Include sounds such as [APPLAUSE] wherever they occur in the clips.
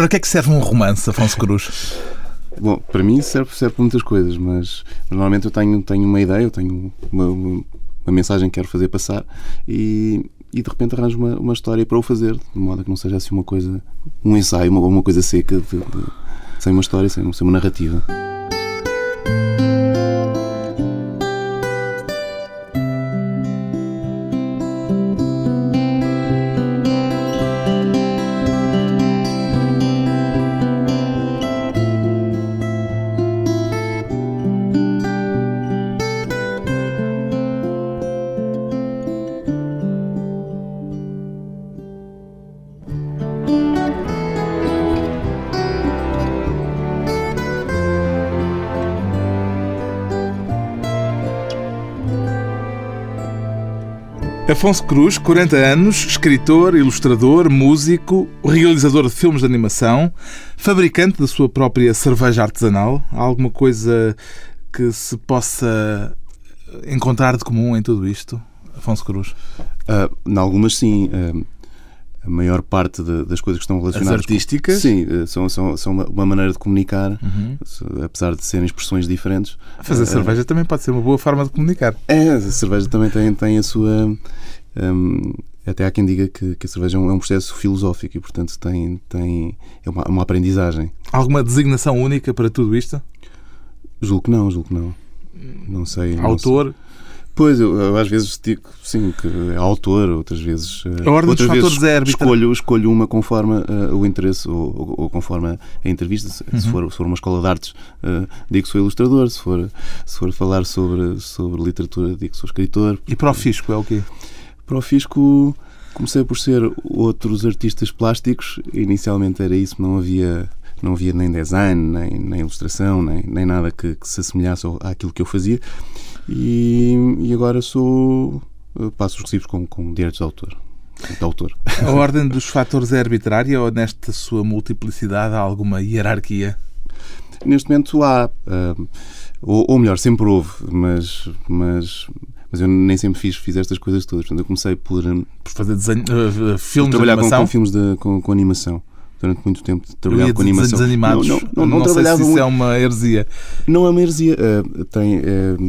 Para que é que serve um romance, Afonso Cruz? Bom, para mim serve, serve para muitas coisas, mas, normalmente eu tenho, tenho uma ideia, eu tenho uma, uma, uma mensagem que quero fazer passar e, e de repente arranjo uma, uma história para o fazer, de modo que não seja assim uma coisa, um ensaio, uma, uma coisa seca, de, de, sem uma história, sem, sem uma narrativa. Afonso Cruz, 40 anos, escritor, ilustrador, músico, realizador de filmes de animação, fabricante da sua própria cerveja artesanal. Há alguma coisa que se possa encontrar de comum em tudo isto, Afonso Cruz? Uh, em algumas, sim. Uh, a maior parte de, das coisas que estão relacionadas. As artísticas? Com, sim, uh, são, são, são uma, maneira de comunicar, uhum. apesar de serem expressões diferentes. Fazer cerveja também pode ser uma boa forma de comunicar. É, a cerveja também tem, tem a sua um, até há quem diga que, que a cerveja é um, é um, processo filosófico e, portanto, tem, tem, é uma, uma aprendizagem. Alguma designação única para tudo isto? Julgo que não, julgo que não. Não sei. Autor? Não sei. Pois, eu, eu, às vezes digo sim, que é autor, outras vezes. Eh, a ordem outras dos vezes fatores é escolho, escolho uma conforme uh, o interesse ou, ou, ou, conforme a entrevista. Se, uhum. for, se for uma escola de artes, uh, digo que sou ilustrador. Se for, se for falar sobre, sobre literatura, digo que sou escritor. E para o fisco é o quê? Para o Fisco comecei por ser outros artistas plásticos. Inicialmente era isso, não havia, não havia nem design, nem, nem ilustração, nem, nem nada que, que, se assemelhasse àquilo que eu fazia. E, e agora sou. passo os recibos com, com direitos de autor. De autor. [LAUGHS] A ordem dos fatores é arbitrária ou nesta sua multiplicidade há alguma hierarquia? Neste momento há. Uh, ou, ou melhor, sempre houve, mas, mas mas eu nem sempre fiz, fiz estas coisas todas. Portanto, eu comecei por, hum, por fazer desenho, uh, filmes trabalhar de animação? Com, com filmes de, com, com, animação. Durante muito tempo trabalhava com animação. Desenhos animados. Não, não, não, não, não trabalhava sei se isso é uma heresia. Não é uma heresia. Uh, tem, uh,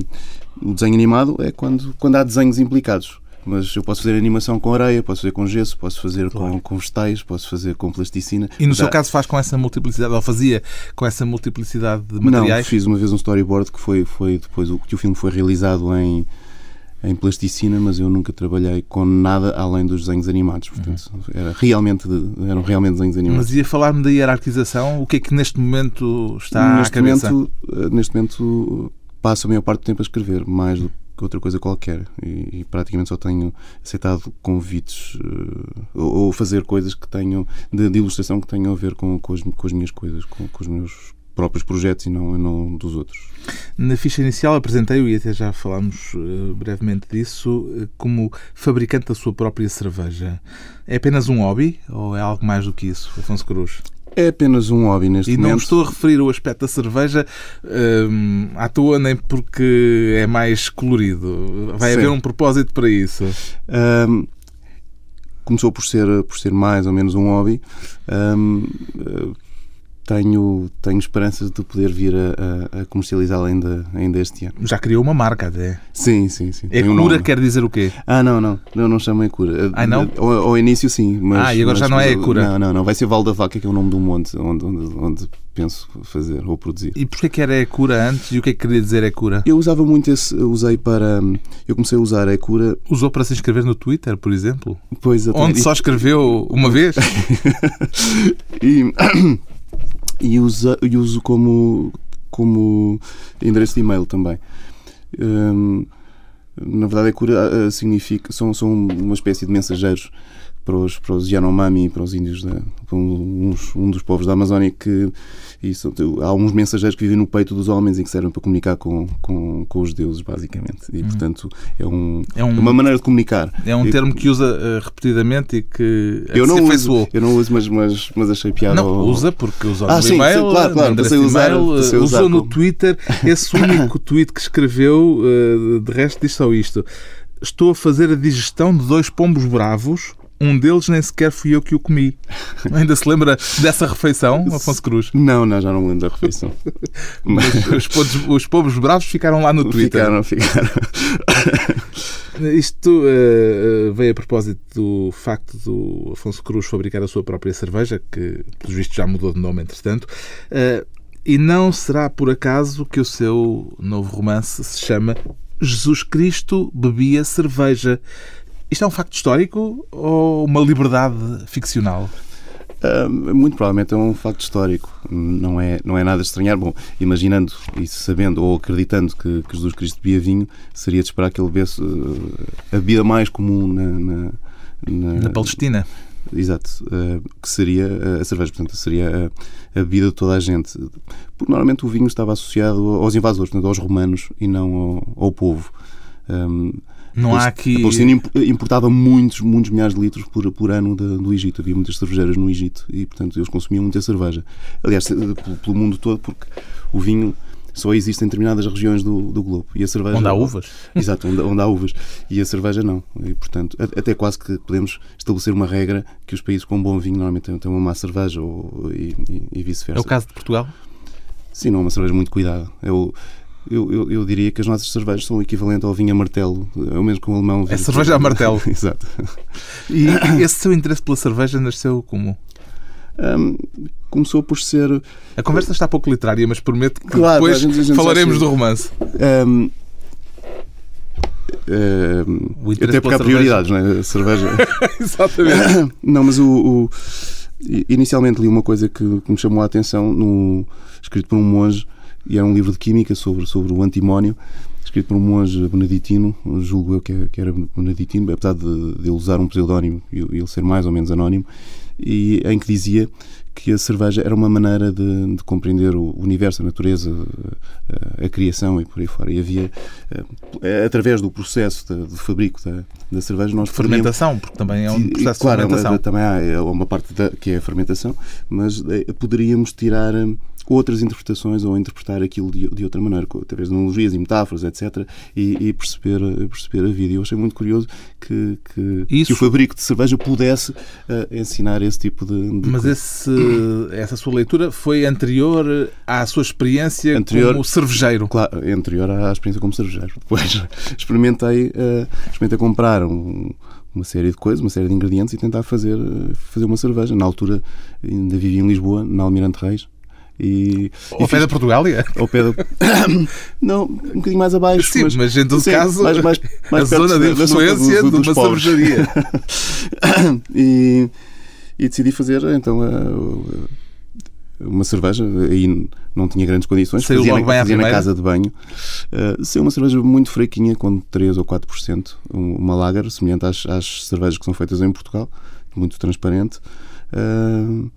o desenho animado é quando, quando há desenhos implicados mas eu posso fazer animação com areia, posso fazer com gesso, posso fazer claro. com, com vegetais, posso fazer com plasticina. E no seu caso faz com essa multiplicidade, ou fazia com essa multiplicidade de materiais? Não, fiz uma vez um storyboard que foi, foi depois que o filme foi realizado em em plasticina, mas eu nunca trabalhei com nada além dos desenhos animados. Portanto, uhum. era realmente, eram realmente desenhos animados. Mas ia falar-me da hierarquização? O que é que neste momento está neste à cabeça? Momento, eh, neste momento passo a maior parte do tempo a escrever, mais do que outra coisa qualquer. E, e praticamente só tenho aceitado convites uh, ou, ou, fazer coisas que tenham de, de, ilustração que tenham a ver com, com, as, com as minhas coisas, com, com os meus próprios projetos e não, não dos outros. Na ficha inicial apresentei-o, e até já falámos uh, brevemente disso, uh, como fabricante da sua própria cerveja. É apenas um hobby ou é algo mais do que isso, Afonso Cruz? É apenas um hobby neste e momento. E não estou a referir o aspecto da cerveja um, à toa, nem porque é mais colorido. Vai Sim. haver um propósito para isso. Um, começou por ser, por ser mais ou menos um hobby. Um, tenho, tenho esperanças de poder vir a, a, a comercializá-la ainda, ainda este ano. Já criou uma marca até? Sim, sim, sim. É cura um quer dizer o quê? Ah, não, não. Não, não chama cura. Ah, não? Ao, ao início, sim. Mas, ah, e agora mas, já não é cura? Não, não, não. Vai ser Val da Vaca, que é o nome do monte onde, onde, onde penso fazer ou produzir. E porquê que era a cura antes e o que é que queria dizer é cura? Eu usava muito esse, usei para, eu comecei a usar a cura. Usou para se inscrever no Twitter, por exemplo? Pois, Onde só escreveu uma vez? [LAUGHS] e e, usa, e uso como, como endereço de e-mail também. Um, na verdade, a cura uh, significa, são, são uma espécie de mensageiros para os, para os Yanomami, para os índios, da, para uns, um dos povos da Amazónia que isso, há uns mensageiros que vivem no peito dos homens e que servem para comunicar com, com, com os deuses, basicamente. E, hum. portanto, é, um, é, um, é, uma maneira de comunicar. É um termo que usa uh, repetidamente e que eu não uso, Eu não uso, mas, mas, mas achei piada. Não, ao... usa porque usou ah, no sim, e-mail, sim, claro, claro, passei usar, passei usou usar no como... Twitter. Esse único [LAUGHS] tweet que escreveu, uh, de resto, diz só isto. Estou a fazer a digestão de dois pombos bravos um deles nem sequer fui eu que o comi. [LAUGHS] Ainda se lembra dessa refeição, Afonso Cruz? Não, não, já não me lembro da refeição. [LAUGHS] Mas os, pobres, os pobres bravos ficaram lá no Twitter. Ficaram, ficaram. [LAUGHS] Isto uh, veio a propósito do facto do Afonso Cruz fabricar a sua própria cerveja, que, pelos vistos, já mudou de nome, entretanto. Uh, e não será por acaso que o seu novo romance se chama Jesus Cristo bebia cerveja. Isto é um facto histórico ou uma liberdade ficcional? Uh, muito provavelmente é um facto histórico. Não é, não é nada de estranhar. Bom, imaginando e sabendo ou acreditando que, que Jesus Cristo bebia vinho, seria de esperar que ele bebesse uh, a bebida mais comum na, na, na, na Palestina. Exato, uh, que seria a cerveja, portanto, seria a, a, bebida de toda a gente. Porque normalmente o vinho estava associado aos invasores, portanto, aos romanos e não ao, ao povo. Um, não há aqui. A Palestina importava muitos, muitos milhares de litros por, por ano de, do Egito. Havia muitas cervejeiras no Egito e, portanto, eles consumiam muita cerveja. Aliás, pelo, pelo mundo todo, porque o vinho só existe em determinadas regiões do, do globo. E a cerveja, onde há uvas. [LAUGHS] Exato, onde, onde há uvas. E a cerveja não. E, portanto, até quase que podemos estabelecer uma regra que os países com bom vinho normalmente têm, têm uma má cerveja ou, e, e, e vice-versa. É o caso de Portugal? Sim, não é uma cerveja muito cuidada. Eu, eu, eu, eu, diria que as nossas cervejas são o equivalente ao vinho a martelo, é o mesmo com o alemão. É cerveja a martelo. [LAUGHS] Exato. E esse seu interesse pela cerveja nasceu como? Um, começou por ser. A conversa está pouco literária, mas prometo que claro, depois gente, gente falaremos do romance. Um, um, até porque há prioridades, não é? A cerveja. [LAUGHS] Exatamente. [COUGHS] não, mas o, o, Inicialmente li uma coisa que, que, me chamou a atenção, no, escrito por um monge, e era um livro de química sobre, sobre o antimónio, escrito por um monge beneditino, julgo eu que, era beneditino, apesar de, de ele usar um pseudónimo e ele ser mais ou menos anónimo, e em que dizia que a cerveja era uma maneira de, de compreender o universo, a natureza, a, a, criação e por aí fora. E havia, eh, através do processo de, de fabrico da, da cerveja, nós fermentação, porque também é um processo claro, de fermentação. Claro, também há é uma parte da, que é a fermentação, mas eh, poderíamos tirar outras interpretações ou interpretar aquilo de, de outra maneira, através de analogias e metáforas, etc., e, e perceber, perceber a vida. Eu achei muito curioso que, que, que o fabrico de cerveja pudesse uh, ensinar esse tipo de. de Mas esse, essa sua leitura foi anterior à sua experiência anterior, como cervejeiro? Claro, anterior à experiência como cervejeiro. [LAUGHS] Depois experimentei, uh, experimentei comprar um uma série de coisas, uma série de ingredientes e tentar fazer, fazer uma cerveja. Na altura ainda vivia em Lisboa, na Almirante Reis, e, ao pé da Portugália? Ao pé da... [COUGHS] Não, um bocadinho mais abaixo. Sim, mas, mas em todo sim, caso, mais, mais, mais a zona de influência de uma cervejaria. [COUGHS] e, e decidi fazer então uma cerveja. Aí não tinha grandes condições. Saiu fazia, logo na, fazia na casa de banho. Uh, saiu uma cerveja muito fraquinha, com 3 ou 4%. Uma lager, semelhante às, às cervejas que são feitas em Portugal. Muito transparente. Uh,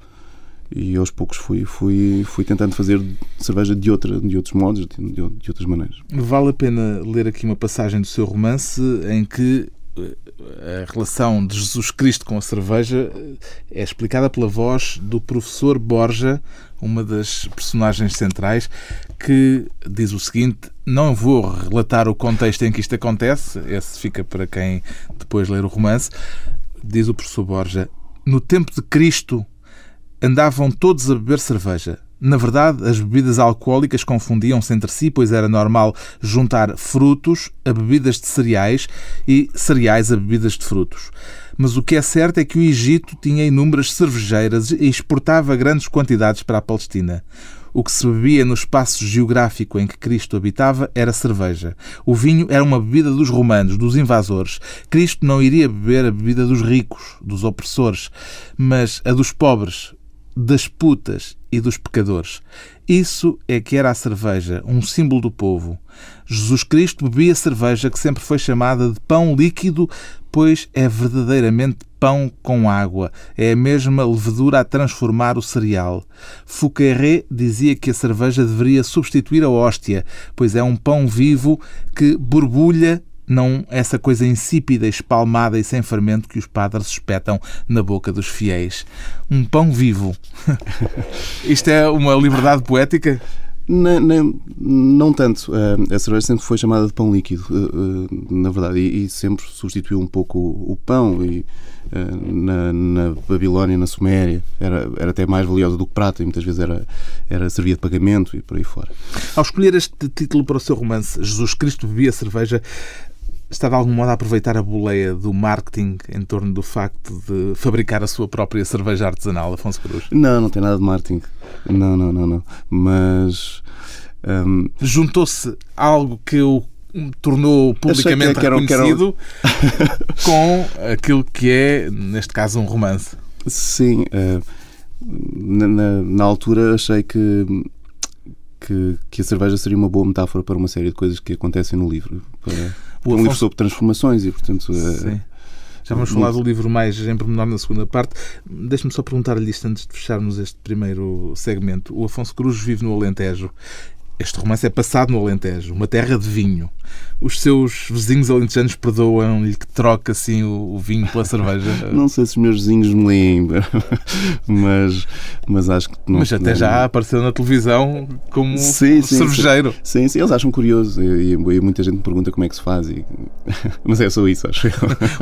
e aos poucos fui, fui, fui tentando fazer cerveja de, outra, de outros modos, de, de, outras maneiras. Vale a pena ler aqui uma passagem do seu romance em que eh, a relação de Jesus Cristo com a cerveja eh, é explicada pela voz do professor Borja, uma das personagens centrais, que diz o seguinte: Não vou relatar o contexto em que isto acontece, esse fica para quem depois ler o romance. Diz o professor Borja: No tempo de Cristo andavam todos a beber cerveja. Na verdade, as bebidas alcoólicas confundiam-se entre si, pois era normal juntar frutos a bebidas de cereais e cereais a bebidas de frutos. Mas o que é certo é que o Egito tinha inúmeras cervejeiras e exportava grandes quantidades para a Palestina. O que se bebia no espaço geográfico em que Cristo habitava era cerveja. O vinho era uma bebida dos romanos, dos invasores. Cristo não iria beber a bebida dos ricos, dos opressores, mas a dos pobres, das putas e dos pecadores. Isso é que era a cerveja, um símbolo do povo. Jesus Cristo bebia cerveja que sempre foi chamada de pão líquido, pois é verdadeiramente pão com água. É a mesma levedura a transformar o cereal. Fouqueré dizia que a cerveja deveria substituir a hóstia, pois é um pão vivo que borbulha não essa coisa insípida, espalmada e sem fermento que os padres espetam na boca dos fiéis. Um pão vivo. [LAUGHS] Isto é uma liberdade poética? Na, na, não tanto. A cerveja sempre foi chamada de pão líquido, na verdade, e, e sempre substituiu um pouco o, o pão. E, na, na, Babilónia, na Suméria, era, era até mais valiosa do que prata e muitas vezes era, era servia de pagamento e por aí fora. Ao escolher este título para o seu romance, Jesus Cristo bebia cerveja, está de algum modo a aproveitar a boleia do marketing em torno do facto de fabricar a sua própria cerveja artesanal, Afonso Cruz? Não, não tem nada de marketing. Não, não, não, não. Mas. Um... Juntou-se algo que o tornou publicamente que era, reconhecido que [LAUGHS] era... com aquilo que é, neste caso, um romance. Sim. Uh, na, na, altura achei que que, que, a cerveja seria uma boa metáfora para uma série de coisas que acontecem no livro. Para, um Afonso... livro sobre transformações e, portanto. É- Sim. Já vamos falar do livro mais em pormenor na segunda parte. Deixe-me só perguntar-lhe isto antes de fecharmos este primeiro segmento. O Afonso Cruz vive no Alentejo este romance é passado no Alentejo, uma terra de vinho. Os seus vizinhos alentejanos perdoam-lhe que troca assim o, vinho pela cerveja? [LAUGHS] Não sei se os meus vizinhos me leem, [LAUGHS] mas, mas acho que não. Mas até não... já apareceu na televisão como sim, sim, cervejeiro. Sim. sim, sim, eles acham curioso e, e, muita gente me pergunta como é que se faz. E... [LAUGHS] Mas é só isso, acho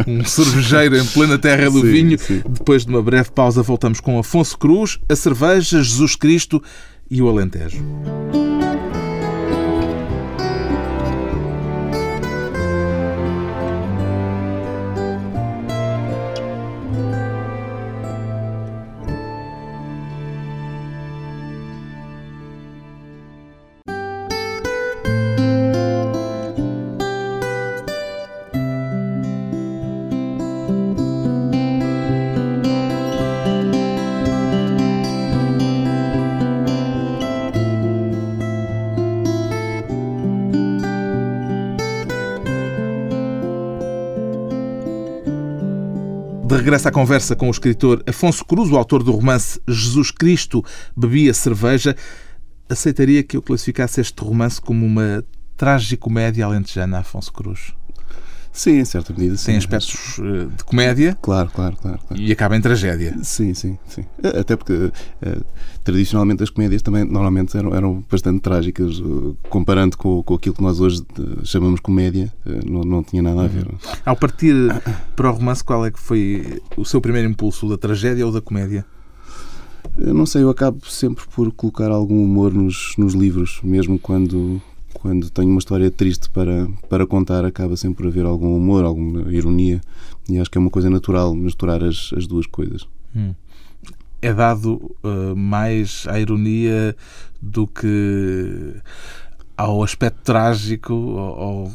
Um cervejeiro em plena terra do vinho. Depois de uma breve pausa, voltamos com Afonso Cruz, a cerveja, Jesus Cristo e o Alentejo. Regresso à conversa com o escritor Afonso Cruz, o autor do romance Jesus Cristo Bebia Cerveja, aceitaria que eu classificasse este romance como uma tragicomédia alentejana, Afonso Cruz? Sim, em certa medida. Sim. Tem aspectos eh, de comédia. Claro, claro, claro, claro, E acaba em tragédia. Sim, sim, sim. Até porque uh, tradicionalmente as comédias também normalmente eram, eram bastante trágicas. Uh, comparando com, com aquilo que nós hoje chamamos comédia, não, não tinha nada a ver. Uhum. Ao partir para o romance, qual é que foi o seu primeiro impulso, da tragédia ou da comédia? Eu não sei, eu acabo sempre por colocar algum humor nos, nos livros, mesmo quando quando tenho uma história triste para, para contar, acaba sempre por haver algum humor, alguma ironia. E acho que é uma coisa natural misturar as, as duas coisas. Hum. É dado uh, mais à ironia do que ao aspecto trágico, ou, ou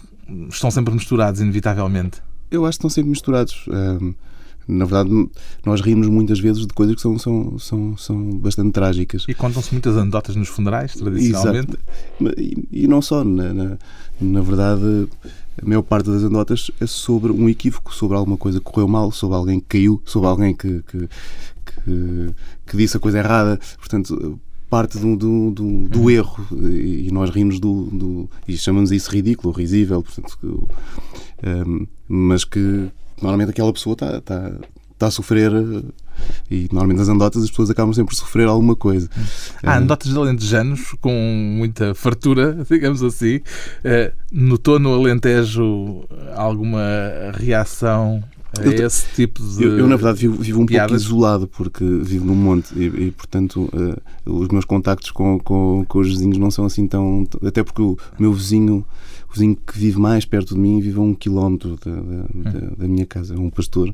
estão sempre misturados, inevitavelmente? Eu acho que estão sempre misturados. Uh, na verdade, nós rimos muitas vezes de coisas que são, são, são, são bastante trágicas. E contam-se muitas anedotas nos funerais, tradicionalmente? E, e, não só. Na, na, na, verdade, a maior parte das anedotas é sobre um equívoco, sobre alguma coisa que correu mal, sobre alguém que caiu, sobre alguém que, que, que, que disse a coisa errada. Portanto, parte do, do, do, do, erro e nós rimos do, do e chamamos isso ridículo, risível, portanto, um, mas que normalmente aquela pessoa está, está, está a sofrer eh, e normalmente nas anedotas as pessoas acabam sempre por sofrer alguma coisa. Há uh, anedotas de alentejanos com muita fartura, [LAUGHS] digamos assim. Uh, notou no Alentejo alguma reação a eu, esse tipo de. Eu, eu na verdade, vivo, vivo um piadas. pouco isolado porque vivo num monte e, e portanto, uh, os meus contactos com, com, com, os vizinhos não são assim tão. Até porque o meu vizinho o vizinho que vive mais perto de mim vive a um quilómetro da, da, hum. da, minha casa, é um pastor.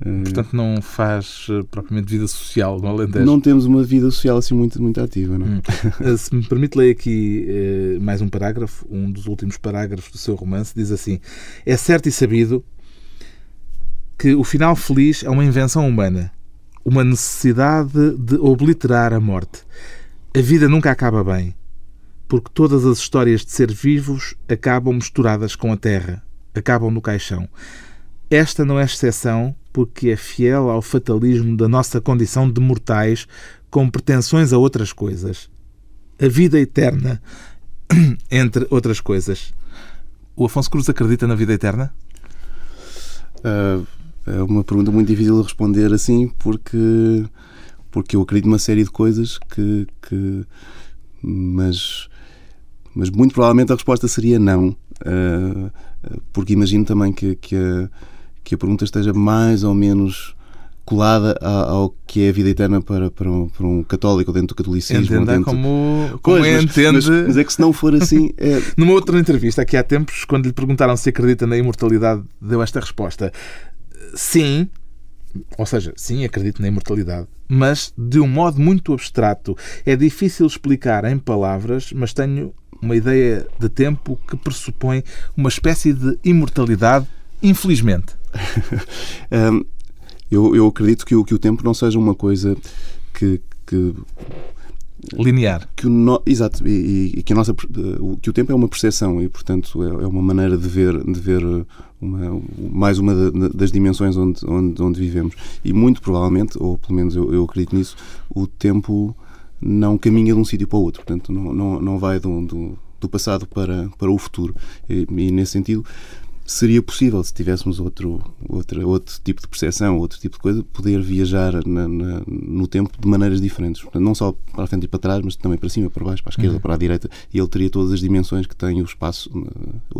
Eh, Portanto, não faz eh, propriamente vida social no Alentejo? Não temos uma vida social assim muito, muito ativa. Não? Hum. Eh, se me permite ler aqui mais um parágrafo, um dos últimos parágrafos do seu romance, diz assim: É certo e sabido que o final feliz é uma invenção humana, uma necessidade de obliterar a morte. A vida nunca acaba bem porque todas as histórias de ser vivos acabam misturadas com a terra, acabam no caixão. Esta não é exceção porque é fiel ao fatalismo da nossa condição de mortais com pretensões a outras coisas. A vida eterna, [CLEARS THROAT] entre outras coisas. O Afonso Cruz acredita na vida eterna? Uh, é uma pergunta muito difícil de responder assim, porque, porque eu acredito numa série de coisas que, que mas, mas muito provavelmente a resposta seria não, uh, porque imagino também que, que, a, que a pergunta esteja mais ou menos colada ao que é a vida eterna para, para, um, para um católico dentro do catolicismo. Entenda dentro... como, como pois, entende. Mas, mas, é que se não for assim. É... [LAUGHS] Numa outra entrevista, aqui há tempos, quando lhe perguntaram se acredita na imortalidade, deu esta resposta: sim. Ou seja, sim, acredito na imortalidade, mas de um modo muito abstrato. É difícil explicar em palavras, mas tenho uma ideia de tempo que pressupõe uma espécie de imortalidade, infelizmente. [LAUGHS] um, eu, eu acredito que o, que o tempo não seja uma coisa que, que linear. Que o no... Exato, e, e, que, a nossa, que o tempo é uma percepção e, portanto, é, é uma maneira de ver, de ver uma, mais uma das dimensões onde, onde, onde vivemos. E muito provavelmente, ou pelo menos eu, eu acredito nisso, o tempo não caminha de um sítio para o outro, portanto, não, não, não vai do, do, do passado para, para o futuro. E, e nesse sentido, seria possível, se tivéssemos outro, outro, outro tipo de percepção, outro tipo de coisa, poder viajar na, na, no tempo de maneiras diferentes. Portanto, não só para a frente e para trás, mas também para cima, para baixo, para a esquerda, uhum. para a direita, e ele teria todas as dimensões que tem o espaço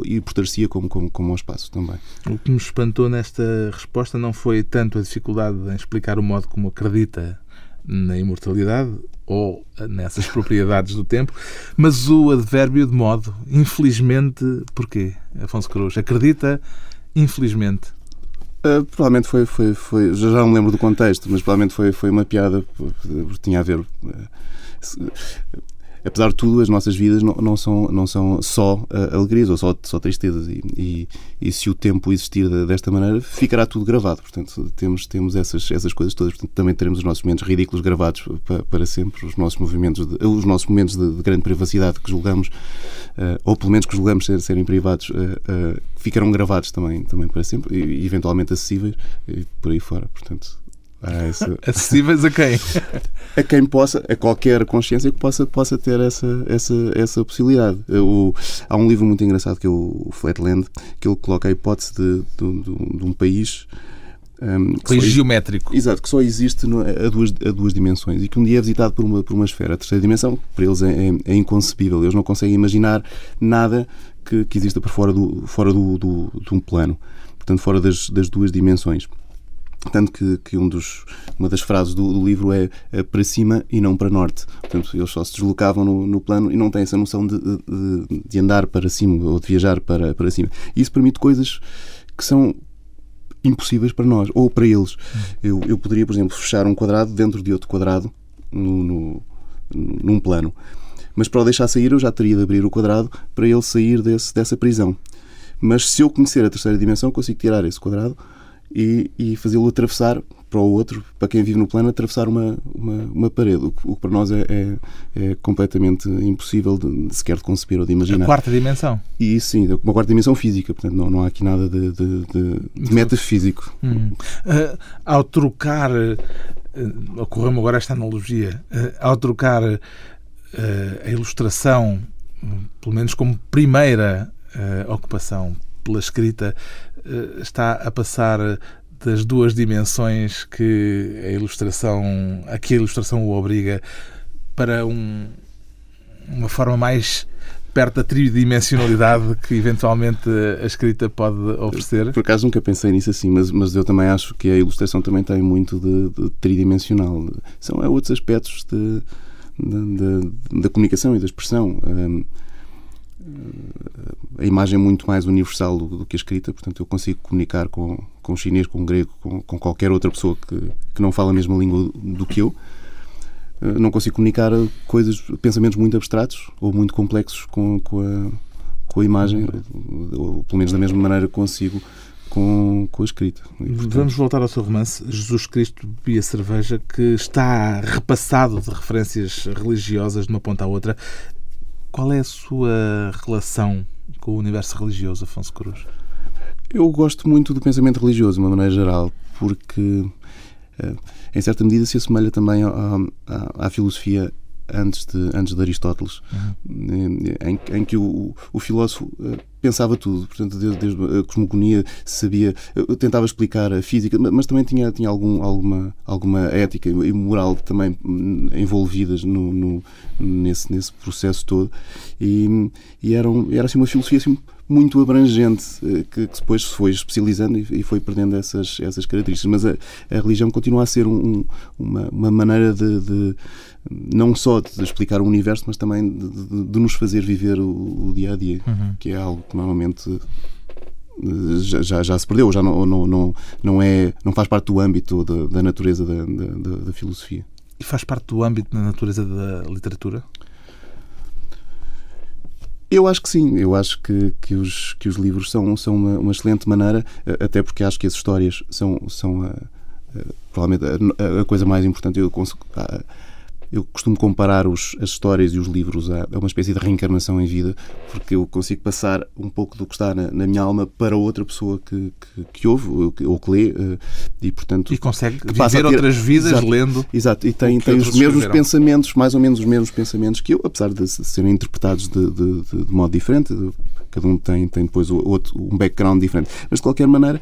e portar-se como, como, como ao espaço também. O que me espantou nesta resposta não foi tanto a dificuldade em explicar o modo como acredita na imortalidade ou nessas propriedades do tempo, mas o advérbio de modo, infelizmente, porquê, Afonso Cruz? Acredita, infelizmente? Uh, provavelmente foi, foi, foi, já não me lembro do contexto, mas provavelmente foi, foi uma piada, tinha a ver. Uh, apesar de tudo, as nossas vidas não, não são, não são só uh, alegrias ou só, só tristezas. E, e, e, se o tempo existir desta maneira, ficará tudo gravado. Portanto, temos, temos essas, essas coisas todas. Portanto, também teremos os nossos momentos ridículos gravados para, para sempre, os nossos movimentos, de, os nossos momentos de, de, grande privacidade que julgamos, uh, ou pelo menos que julgamos ser, serem privados, uh, ficarão gravados também, também para sempre, e, eventualmente acessíveis, e por aí fora. Portanto, ah, isso... [LAUGHS] Acessíveis a quem? a quem possa, a qualquer consciência que possa, possa ter essa, essa, essa possibilidade. O, há um livro muito engraçado que é o Flatland, que ele coloca a hipótese de, de, de, de um país. Um, país só, geométrico. Exato, que só existe no, a, duas, a duas dimensões e que um dia é visitado por uma, por uma esfera. A terceira dimensão, para eles, é, é, é inconcebível. Eles não conseguem imaginar nada que, que exista por fora, do, fora do, do, de um plano. Portanto, fora das, das duas dimensões. Tanto que, que um dos, uma das frases do, do livro é, é, para cima e não para norte. Portanto, eles só se deslocavam no, no plano e não têm essa noção de, de, de, andar para cima ou de viajar para, para cima. Isso permite coisas que são impossíveis para nós ou para eles. Eu, eu poderia, por exemplo, fechar um quadrado dentro de outro quadrado no, no, num plano. Mas para o deixar sair, eu já teria de abrir o quadrado para ele sair desse, dessa prisão. Mas se eu conhecer a terceira dimensão, consigo tirar esse quadrado e, e fazê-lo atravessar para o outro, para quem vive no plano, atravessar uma, uma, uma parede, o que, o que, para nós é, é, é completamente impossível de, de, sequer de conceber ou de imaginar. A quarta dimensão. E isso sim, uma quarta dimensão física, portanto não, não há aqui nada de, de, de metafísico. Hum. Uh, ao trocar, uh, ocorreu-me agora esta analogia, uh, ao trocar uh, a ilustração, pelo menos como primeira ocupação pela escrita, está a passar das duas dimensões que a ilustração, a que a ilustração o obriga, para um, uma forma mais perto da tridimensionalidade que eventualmente a escrita pode oferecer? Por acaso nunca pensei nisso assim, mas, mas eu também acho que a ilustração também tem muito de, de tridimensional. São é, outros aspectos da comunicação e da expressão. Um, a imagem é muito mais universal do, do, que a escrita, portanto eu consigo comunicar com, com o chinês, com o grego, com, com qualquer outra pessoa que, que não fala a mesma língua do que eu. Eh, não consigo comunicar coisas, pensamentos muito abstratos ou muito complexos com, com, a, com a imagem, ou, pelo menos da mesma maneira consigo com, com a escrita. E, portanto... Vamos voltar ao seu romance, Jesus Cristo bebia cerveja, que está repassado de referências religiosas de uma ponta à outra. Qual é a sua relação com o universo religioso, Afonso Cruz? Eu gosto muito do pensamento religioso, de uma maneira geral, porque eh, em certa medida se assemelha também à, à, à filosofia antes de, antes de Aristóteles, uhum. em, em, que o, o filósofo eh, pensava tudo, portanto, desde, desde a cosmogonia sabia, eu tentava explicar a física, mas também tinha, tinha algum, alguma, alguma ética e moral também hum, envolvidas no, no nesse, nesse processo todo e, e era, um, era assim uma filosofia assim, muito abrangente, eh, que, que, depois se foi especializando e, foi perdendo essas, essas características. Mas a, a religião continua a ser um, uma, uma, maneira de, de, não só de explicar o universo, mas também de, de, de nos fazer viver o, o, dia a dia, uhum. que é algo que normalmente eh, já, já, já, se perdeu, já não, não, não, não, é, não faz parte do âmbito da, da natureza da, da, da filosofia. E faz parte do âmbito da natureza da literatura? Eu acho que sim, eu acho que, que, os, que os livros são, são uma, uma excelente maneira, até porque acho que as histórias são, são a, a, provavelmente a, a, coisa mais importante. Eu, eu costumo comparar os, as histórias e os livros a, a, uma espécie de reencarnação em vida, porque eu consigo passar um pouco do que está na, na minha alma para outra pessoa que, que, que ouve ou que, ou que lê, uh, e portanto. E consegue viver ter, outras vidas exato, lendo. Exato, e tem, tem os mesmos pensamentos, mais ou menos os mesmos pensamentos que eu, apesar de serem interpretados de, de, de, de modo diferente. Cada um tem, tem depois outro, um background diferente. Mas de qualquer maneira,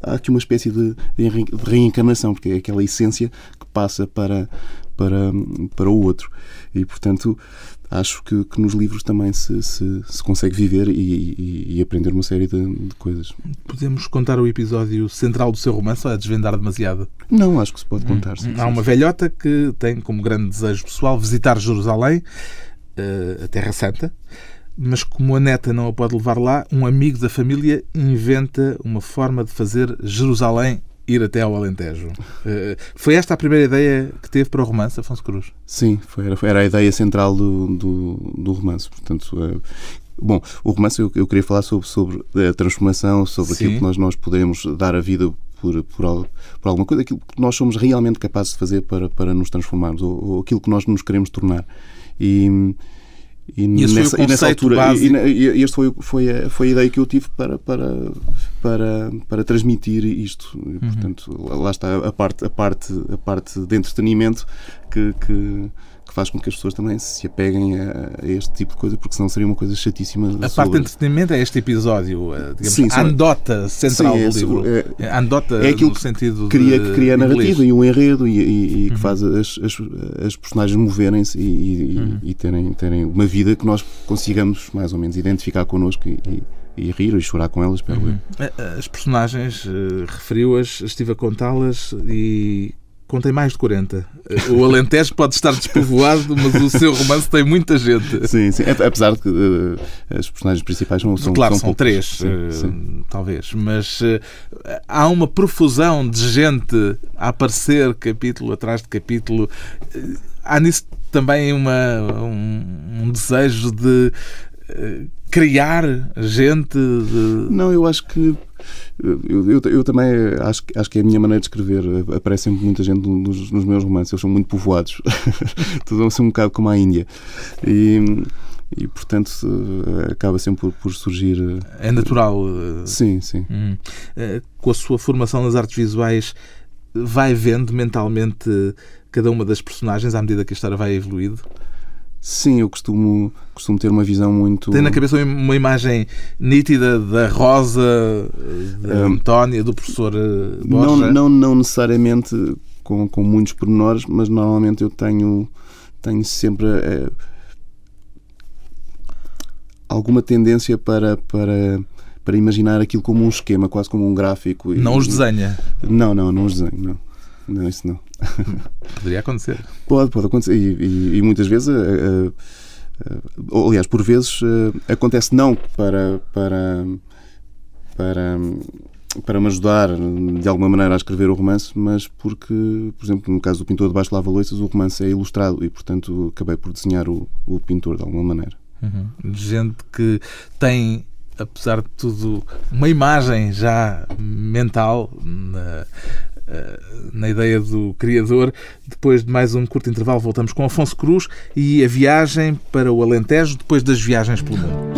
há aqui uma espécie de, de reencarnação, porque é aquela essência que passa para, para, para o outro. E, portanto, acho que, que nos livros também se, se, se consegue viver e, e, e, aprender uma série de, de, coisas. Podemos contar o episódio central do seu romance ou é desvendar demasiado? Não, acho que se pode contar. Sim, Há uma velhota que tem como grande desejo pessoal visitar Jerusalém, uh, a Terra Santa, mas como a neta não a pode levar lá, um amigo da família inventa uma forma de fazer Jerusalém ir até ao Alentejo. Uh, foi esta a primeira ideia que teve para o romance, Afonso Cruz? Sim, foi, era, a ideia central do, do, do romance. Portanto, uh, bom, o romance eu, eu, queria falar sobre, sobre a transformação, sobre Sim. aquilo que nós, nós podemos dar a vida por, por, por, alguma coisa, aquilo que nós somos realmente capazes de fazer para, para nos transformarmos, ou, ou aquilo que nós nos queremos tornar. E e, nessa, e nessa, altura, e, e, este foi, foi, a, foi a ideia que eu tive para, para, para, para transmitir isto. Uhum. Portanto, lá está a parte, a parte, a parte de entretenimento que que faz com que as pessoas também se apeguem a, a este tipo de coisa, porque senão seria uma coisa chatíssima. A parte de entretenimento é este episódio, eh, digamos, sim, a anedota central sim, é, do livro. É, é, a anedota é aquilo no sentido que cria, que cria a narrativa e um enredo e, e, e uhum. que faz as, as, as personagens moverem-se e, uhum. e, terem, terem uma vida que nós consigamos mais ou menos identificar connosco e, e rir e chorar com elas, espero uhum. As personagens, referiu-as, estive a contá-las e contém mais de 40. O Alentejo pode estar despovoado, mas o seu romance tem muita gente. Sim, sim. Apesar de que uh, as personagens principais são, são Claro, são, são três, sim, uh, sim. talvez. Mas uh, há uma profusão de gente a aparecer capítulo atrás de capítulo. há nisso também uma, um, um desejo de criar gente? De... Não, eu acho que eu, eu, eu, também acho, acho que é a minha maneira de escrever. Aparece sempre muita gente nos, nos meus romances, eles são muito povoados. [LAUGHS] Tudo assim um bocado como a Índia. E, e portanto acaba sempre por, por, surgir. É natural. Sim, sim. Hum. Com a sua formação nas artes visuais, vai vendo mentalmente cada uma das personagens à medida que a história vai evoluindo? Sim, eu costumo, costumo ter uma visão muito. Tem na cabeça uma imagem nítida da Rosa, da um, Antónia, do professor eh, Borja? Não, não, não necessariamente com, com muitos pormenores, mas normalmente eu tenho, tenho sempre é, alguma tendência para, para, para imaginar aquilo como um esquema, quase como um gráfico. Não e, os desenha? Não, não, não os desenho, não. Não, isso não. [LAUGHS] Poderia acontecer. Pode, pode acontecer. E, e, e muitas vezes, uh, uh, aliás, por vezes, uh, acontece não para, para, para, para me ajudar de alguma maneira a escrever o romance, mas porque, por exemplo, no caso do pintor de baixo lava loiças, o romance é ilustrado e, portanto, acabei por desenhar o, o pintor de alguma maneira. Uhum. Gente que tem apesar de tudo, uma imagem já mental na, na ideia do criador. Depois de mais um curto intervalo, voltamos com Afonso Cruz e a viagem para o Alentejo depois das viagens pelo mundo.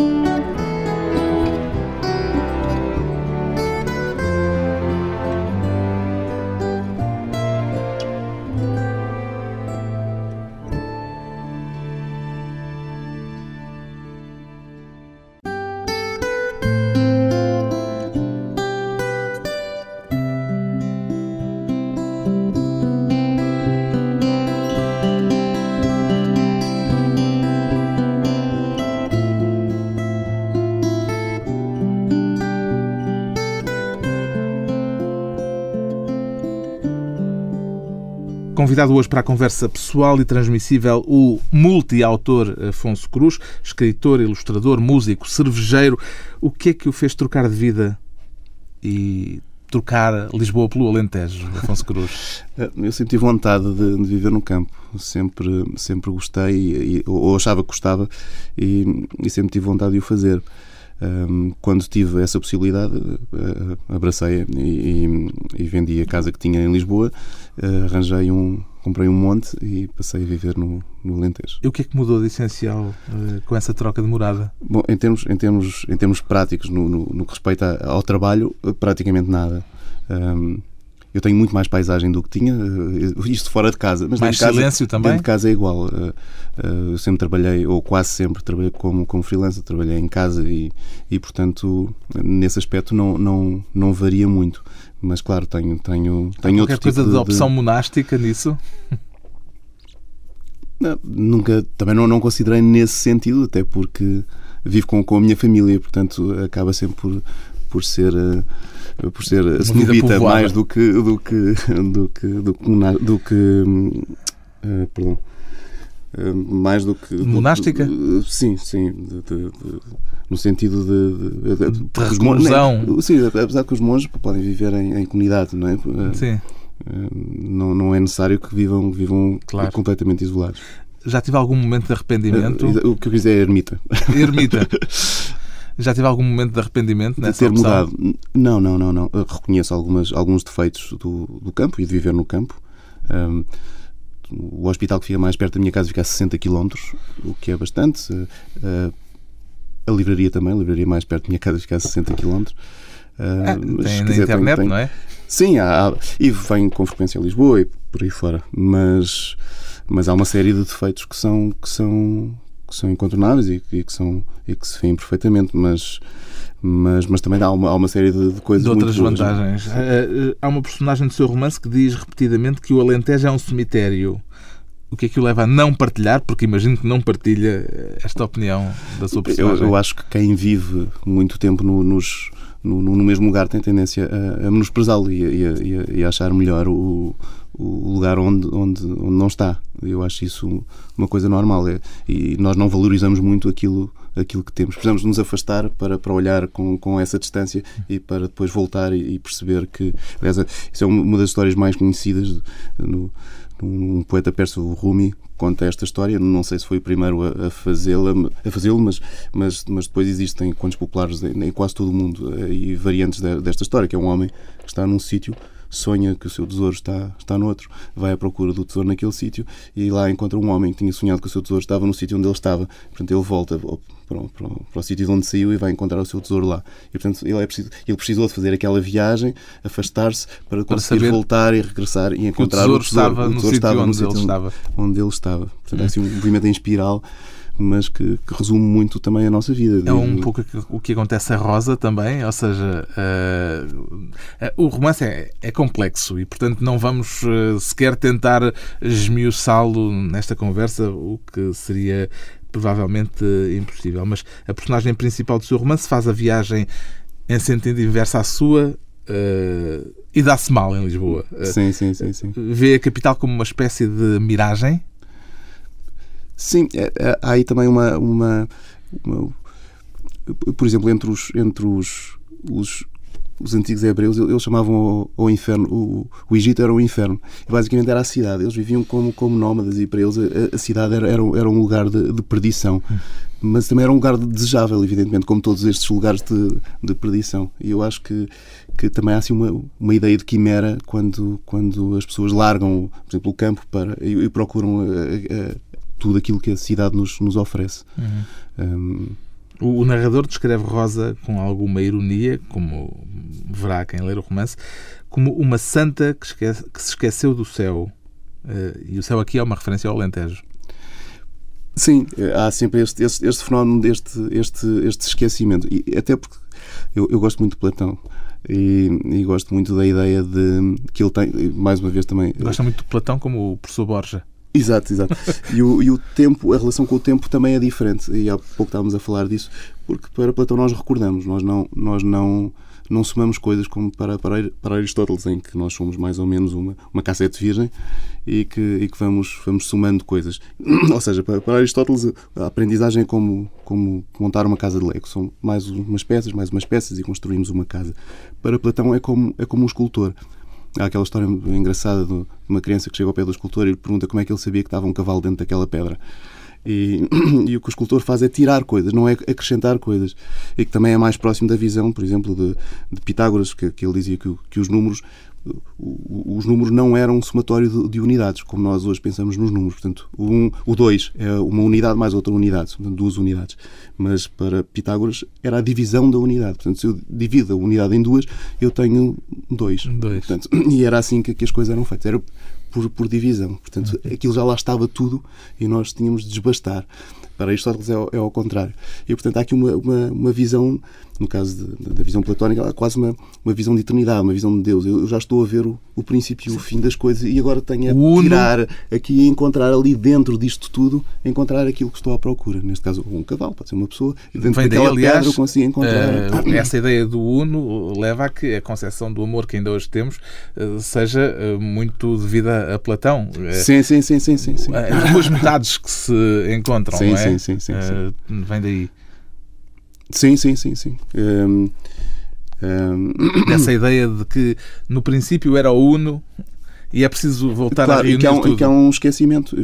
Convidado hoje para a conversa pessoal e transmissível o multi-autor Afonso Cruz, escritor, ilustrador, músico, cervejeiro. O que é que o fez trocar de vida e trocar Lisboa pelo Alentejo, Afonso Cruz? [LAUGHS] Eu sempre tive vontade de, de viver no campo. Sempre, sempre gostei, e, ou achava que gostava, e, e sempre tive vontade de o fazer. Um, quando tive essa possibilidade, uh, abracei e, e, e, vendi a casa que tinha em Lisboa, uh, arranjei um, comprei um monte e passei a viver no, no Alentejo. E o que é que mudou de essencial uh, com essa troca de morada? Bom, em termos, em termos, em termos práticos, no, no, no que respeita ao trabalho, praticamente nada. Um, eu tenho muito mais paisagem do que tinha, eh, isto fora de casa. Mas mais silêncio casa, também? Dentro de casa é igual. Eh, eh, eu sempre trabalhei, ou quase sempre trabalhei como, como freelancer, trabalhei em casa e, e portanto, nesse aspecto não, não, não varia muito. Mas claro, tenho, tenho, tenho outro coisa tipo de, de opção monástica nisso? Não, nunca, também não, não considerei nesse sentido, até porque vivo com, com a minha família, portanto acaba sempre por, por ser por ser snobita mais do que do que [LAUGHS] do que do que, do que uh, perdão mais do que monástica do, sim sim de, de, de, no sentido de, de, reclusão monges, sim apesar que os monges podem viver em, em comunidade não é eh, sim não, não é necessário que vivam vivam claro. completamente isolados já tive algum momento de arrependimento? O que eu quiser é ermita. Ermita. [LAUGHS] Já tive algum momento de arrependimento nessa de ter opção? mudado? Não, não, não, não. Eu reconheço algumas, alguns defeitos do, do campo e de viver no campo. Um, o hospital que fica mais perto da minha casa fica a 60 km, o que é bastante. Uh, a livraria também, a livraria mais perto da minha casa fica a 60 km. Uh, ah, mas, tem na quiser, internet, tem, tem, não é? Sim, há, há, e vem com frequência a Lisboa e por aí fora. Mas, mas há uma série de defeitos que são, que são, que são incontornáveis e, e, que, são, e que se veem perfeitamente, mas, mas, mas também há uma, há uma série de, de coisas de outras muito vantagens. Eh, eh, há uma personagem do seu romance que diz repetidamente que o Alentejo é um cemitério. O que é que o leva a não partilhar? Porque imagino que não partilha esta opinião da sua personagem. Eu, eu acho que quem vive muito tempo no, nos, no, no, mesmo lugar tem tendência a, a menosprezá-lo e, e, e, a achar melhor o, o lugar onde, onde, onde não está. Eu acho isso uma coisa normal. É, e nós não valorizamos muito aquilo, aquilo que temos. Precisamos nos afastar para, para olhar com, com essa distância e para depois voltar e, e perceber que. Aliás, isso é uma das histórias mais conhecidas no, um poeta persa, o Rumi, conta esta história. Não sei se foi o primeiro a, fazê-la, a fazê-lo, mas, mas, mas depois existem contos populares em, quase todo o mundo eh, e variantes desta história, que é um homem que está num sítio sonha que o seu tesouro está, está noutro, vai à procura do tesouro naquele sítio e lá encontra um homem que tinha sonhado que o seu tesouro estava no sítio onde ele estava. Portanto, ele volta para, o, para, para o sítio de onde saiu e vai encontrar o seu tesouro lá. E, portanto, ele, é preciso, ele precisou de fazer aquela viagem, afastar-se para, para conseguir voltar e regressar e encontrar o tesouro. O tesouro estava, o tesouro no, estava onde, no ele estava. onde ele estava. Portanto, é assim um movimento em espiral mas que, que, resume muito também a nossa vida. É um pouco o que acontece a Rosa também, ou seja, uh, uh, o romance é, é, complexo e, portanto, não vamos uh, sequer tentar esmiuçá-lo nesta conversa, o que seria provavelmente impossível. Mas a personagem principal do seu romance faz a viagem em sentido inverso à sua e dá-se mal em Lisboa. Sim, sim, sim, sim. Vê a capital como uma espécie de miragem? Sim, é, é, há aí também uma, uma, uma, Por exemplo, entre os, entre os, os, os antigos hebreus, eles chamavam o, o inferno. O, o Egito era o inferno. Basicamente era a cidade. Eles viviam como, como nómadas e para eles a, a cidade era, era, era, um lugar de, de perdição. Mas também era um lugar desejável, evidentemente, como todos estes lugares de, de perdição. E eu acho que, que também há assim, uma, uma ideia de quimera quando, quando as pessoas largam, por exemplo, o campo para, e, e procuram a, a, tudo aquilo que a cidade nos, nos oferece. Uhum. Um, o, o, narrador descreve Rosa com alguma ironia, como verá quem ler o romance, como uma santa que, esquece, que se esqueceu do céu. Uh, e o céu aqui é uma referência ao Alentejo. Sim, há sempre este, este, este fenómeno deste este, este esquecimento. E até porque eu, eu gosto muito de Platão. E, e, gosto muito da ideia de que ele tem, mais uma vez também. Gosta muito de Platão como o professor Borja. Exato, exato. E o, e o tempo, a relação com o tempo também é diferente. E há pouco estávamos a falar disso, porque para Platão nós recordamos, nós não, nós não, não somamos coisas como para, para, para Aristóteles, em que nós somos mais ou menos uma, uma cassete virgem e que, e que vamos, vamos somando coisas. [CLEARS THROAT] ou seja, para, para Aristóteles, a aprendizagem é como, como montar uma casa de Lego. São mais umas peças, mais umas peças e construímos uma casa. Para Platão é como, é como um escultor. Há aquela história engraçada de uma criança que chega ao pé do escultor e lhe pergunta como é que ele sabia que estava um cavalo dentro daquela pedra. E, [CLEARS THROAT] e, o que o escultor faz é tirar coisas, não é acrescentar coisas. E que também é mais próximo da visão, por exemplo, de, de Pitágoras, que, que, ele dizia que, que os números os números não eram um somatório de, de, unidades, como nós hoje pensamos nos números. Portanto, o 2 um, o dois é uma unidade mais outra unidade, portanto, duas unidades. Mas para Pitágoras era a divisão da unidade. Portanto, se eu divido a unidade em duas, eu tenho dois. dois. Portanto, [CLEARS THROAT] e era assim que, que as coisas eram feitas. Era por, por divisão. Portanto, aquilo já lá estava tudo e nós tínhamos de desbastar. Para Aristóteles é, é ao contrário. E, portanto, há aqui uma, uma, uma visão, no caso de, da visão platónica, há quase uma, uma visão de eternidade, uma visão de Deus. Eu, eu já estou a ver o, o princípio e o fim das coisas e agora tenho a tirar aqui e encontrar ali dentro disto tudo, encontrar aquilo que estou à procura. Neste caso, um cavalo, pode ser uma pessoa. E dentro Vem daquela daí, aliás, pedra eu consigo encontrar. Uh, essa ideia do Uno leva a que a concepção do amor que ainda hoje temos uh, seja uh, muito devida a Platão. Sim, sim, sim, sim, sim, sim. As duas metades que se encontram, sim, não é? Sim, sim, sim. sim. Uh, vem daí. Sim, sim, sim, sim. Um, um... [COUGHS] Essa ideia de que no princípio era o Uno e é preciso voltar claro, a reunir e que, há um, tudo. que há um esquecimento.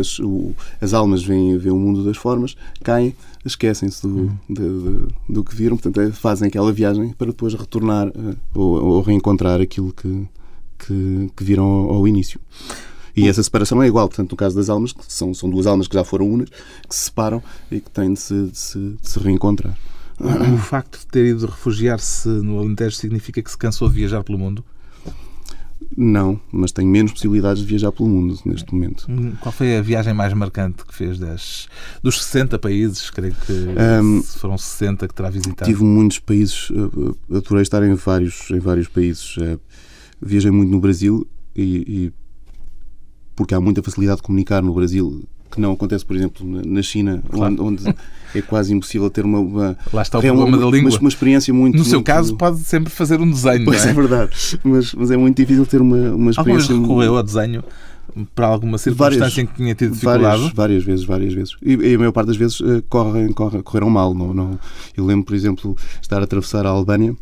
As, o, as almas veem, veem o mundo das formas, caem, esquecem-se do, hum. do que viram, portanto é, fazem aquela viagem para depois retornar ou, ou, reencontrar aquilo que, que, que viram ao, ao início. E essa separação é igual, portanto, no caso das almas, que são, são duas almas que já foram unas, que se separam e que têm de se, de se, de se reencontrar. O facto de ter ido refugiar-se no Alentejo significa que se cansou de viajar pelo mundo? Não, mas tenho menos possibilidades de viajar pelo mundo neste momento. Hum, qual foi a viagem mais marcante que fez das, dos 60 países? Creio que um, foram 60 que terá visitado. Tive muitos países, eh, adorei estar em vários, em vários países. Eh, viajei muito no Brasil e, e porque há muita facilidade de comunicar no Brasil que não acontece, por exemplo, na China, claro. onde, onde, é quase impossível ter uma. uma Lá está o problema uma, da língua. Uma, uma, experiência muito. No seu muito, caso, pode sempre fazer um desenho. Pois é? é? verdade, mas, mas é muito difícil ter uma, uma experiência. Algumas recorreu ao desenho para alguma circunstância várias, em que tinha tido dificuldade? Várias, várias vezes, várias vezes. E, e, a maior parte das vezes uh, correm, correm, correram mal. Não, não. Eu lembro, por exemplo, estar a atravessar a Albânia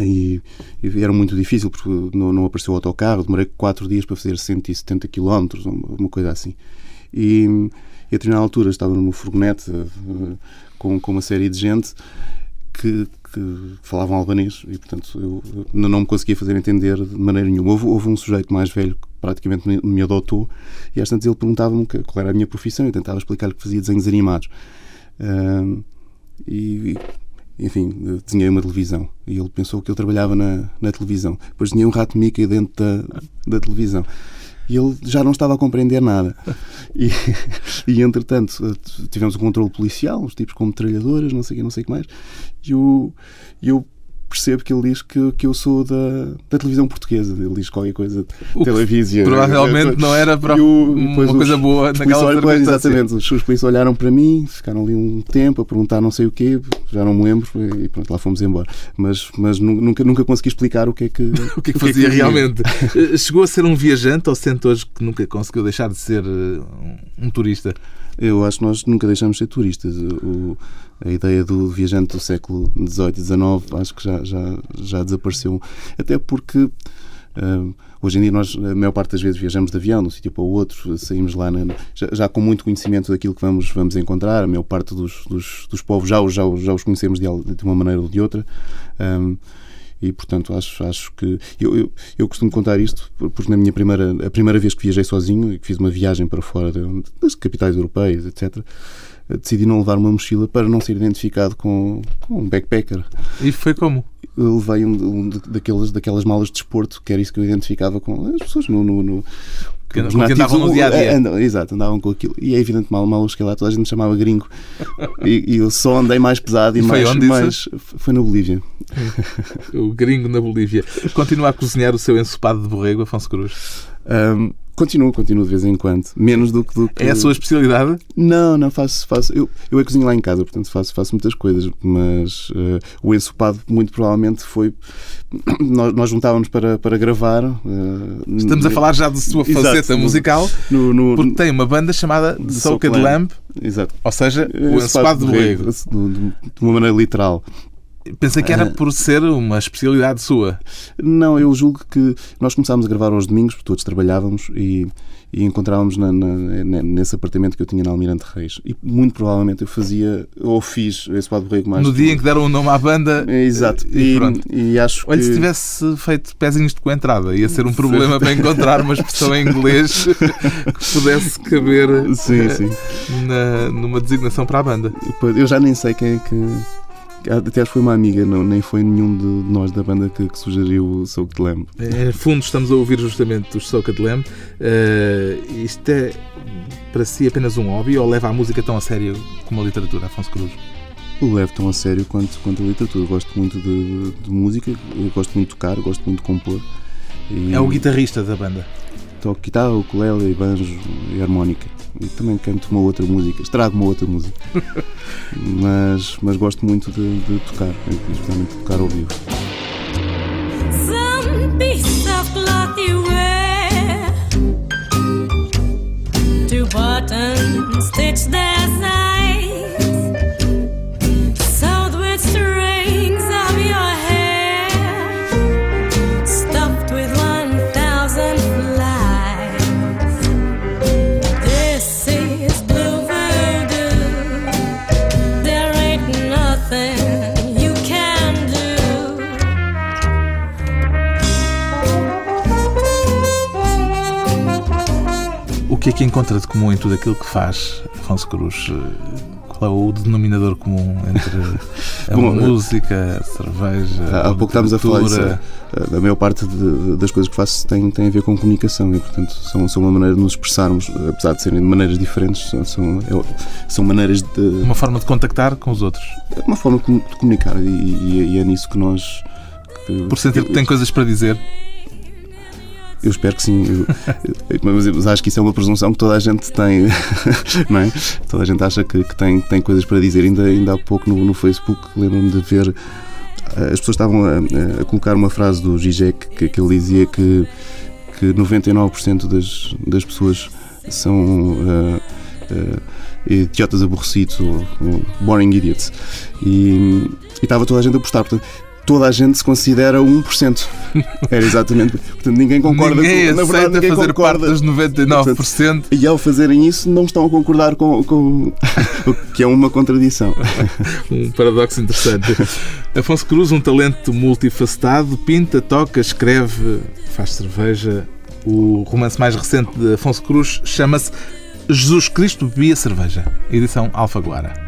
e, e, era muito difícil porque não, não apareceu o autocarro, demorei 4 dias para fazer 170 km, uma, coisa assim. E, e a determinada altura estava numa furgonete uh, com, com uma série de gente que, que falavam albanês e, portanto, eu não, não me conseguia fazer entender de maneira nenhuma. Houve, houve um sujeito mais velho que praticamente me, me adotou e às tantas ele perguntava-me qual era a minha profissão. Eu tentava explicar-lhe que fazia desenhos animados. Uh, e, enfim, desenhei uma televisão. E ele pensou que eu trabalhava na, na televisão. Depois tinha um rato Mickey dentro da, da televisão. E ele já não estava a compreender nada. E, [LAUGHS] e entretanto, tivemos o um controle policial, uns tipos com metralhadoras, não sei o que, não sei o que mais. E eu, eu percebo que ele diz que, que eu sou da, da televisão portuguesa. Ele diz qualquer coisa de televisão. Provavelmente não era para uma coisa boa naquela olhos, Exatamente. Os polícias olharam para mim, ficaram ali um tempo a perguntar não sei o quê, já não me lembro e pronto, lá fomos embora. Mas, mas nunca, nunca consegui explicar [LAUGHS] o que é que, o que, é que fazia que é realmente. Eh, chegou a ser um viajante ou sente hoje que nunca conseguiu deixar de ser eh, um turista? Eu acho que nós nunca deixamos de ser turistas. O, a ideia do viajante do século XVIII e XIX acho que já, já, já desapareceu. Até porque uh, hoje em dia nós, a maior parte das vezes, viajamos de avião de um sítio para o outro, saímos lá na, já, já, com muito conhecimento daquilo que vamos, vamos encontrar. A maior parte dos, dos, dos povos já, já, já os conhecemos de, de uma maneira ou de outra. Um, e portanto acho, acho que eu, eu, eu, costumo contar isto porque na minha primeira a primeira vez que viajei sozinho e que fiz uma viagem para fora das capitais europeias etc decidi não levar uma mochila para não ser identificado com, com um backpacker e foi como eu levei um, um daquelas, daquelas malas de desporto, que era isso que eu identificava com as pessoas no, no, no que, andavam no dia a dia. Andam, exato, andavam com aquilo. E é evidente, mal, mal cheguei lá, toda a gente me chamava gringo. e, e, eu só andei mais pesado e, e mais. Foi onde mais, Foi na Bolívia. o gringo na Bolívia. Continua a cozinhar o seu ensopado de borrego, Afonso Cruz? Um, Continuo, continuo de vez em quando. Menos do que. Do que... É a sua especialidade? Não, não, faço. faço eu, eu é cozinho lá em casa, portanto faço, faço muitas coisas, mas uh, o ensopado, muito provavelmente, foi. [COUGHS] Nós, nós juntávamos para, para gravar. Uh, Estamos a falar já de sua faceta Exato, musical, no, no, porque tem uma banda chamada The Soaked Lamb. Exato. Ou seja, o ensopado de borrego. De, de uma maneira literal. Pensei que era ah. por ser uma especialidade sua. Não, eu julgo que nós começámos a gravar aos domingos, porque todos trabalhávamos e, e encontrávamos na, na, nesse apartamento que eu tinha na Almirante Reis. E muito provavelmente eu fazia, ou fiz esse Pado Borrego mais. No dia em que deram o nome à banda. É, exato. E, e, e acho Olha, que... se tivesse feito pezinhos de coentrada, ia ser um [LAUGHS] problema para encontrar uma expressão em inglês [LAUGHS] que pudesse caber sim, sim. Na, numa designação para a banda. Eu já nem sei quem é que até acho que foi uma amiga, não, nem foi nenhum de nós da banda que, que sugeriu o Soaked Lamb. É, em fundo, estamos a ouvir justamente os Soaked Lamb. Uh, isto é para si apenas um hobby ou leva a música tão a sério como a literatura, Afonso Cruz? Eu levo tão a sério quanto, quanto a literatura. Gosto muito de, de música, gosto muito de tocar, gosto muito de compor. E... É o guitarrista da banda? Toco guitarra, ukulele, banjo e harmónica e também canto uma outra música, estrago uma outra música. [LAUGHS] mas, mas gosto muito de, de tocar, especialmente de tocar ao vivo. Some piece of cloth you wear Two buttons stitched their que que encontra de comum em tudo aquilo que faz, Afonso Cruz? Qual é o denominador comum entre [LAUGHS] a Bom, música, a cerveja? Há, pouco estávamos a falar isso. Eh, a maior parte de, das coisas que faço tem, tem a ver com comunicação e, portanto, são, são uma maneira de nos expressarmos, apesar de serem de maneiras diferentes, são, são, são maneiras de. Uma forma de contactar com os outros. Uma forma de comunicar e, e, e é nisso que nós. Que, Por sentir que tem coisas para dizer. Eu espero que sim. Eu, mas acho que isso é uma presunção que toda a gente tem, [LAUGHS] não é? Toda a gente acha que, que tem, tem coisas para dizer. Ainda, ainda há pouco no, no Facebook lembro-me de ver. Eh, as pessoas estavam a, a, colocar uma frase do Zizek que, que ele dizia que, que 99% das, das pessoas são. Uh, uh, idiotas aborrecidos ou, ou boring idiots. E, e estava toda a gente a postar. Portanto, toda a gente se considera 1%. Era exatamente. Portanto, ninguém concorda ninguém com. Na verdade, ninguém fazer concorda. parte dos 99%. Portanto, e ao fazerem isso, não estão a concordar com, com [LAUGHS] o que é uma contradição. um paradoxo interessante. Afonso Cruz, um talento multifacetado, pinta, toca, escreve, faz cerveja. O romance mais recente de Afonso Cruz chama-se Jesus Cristo bebia cerveja. Edição Alfaguara.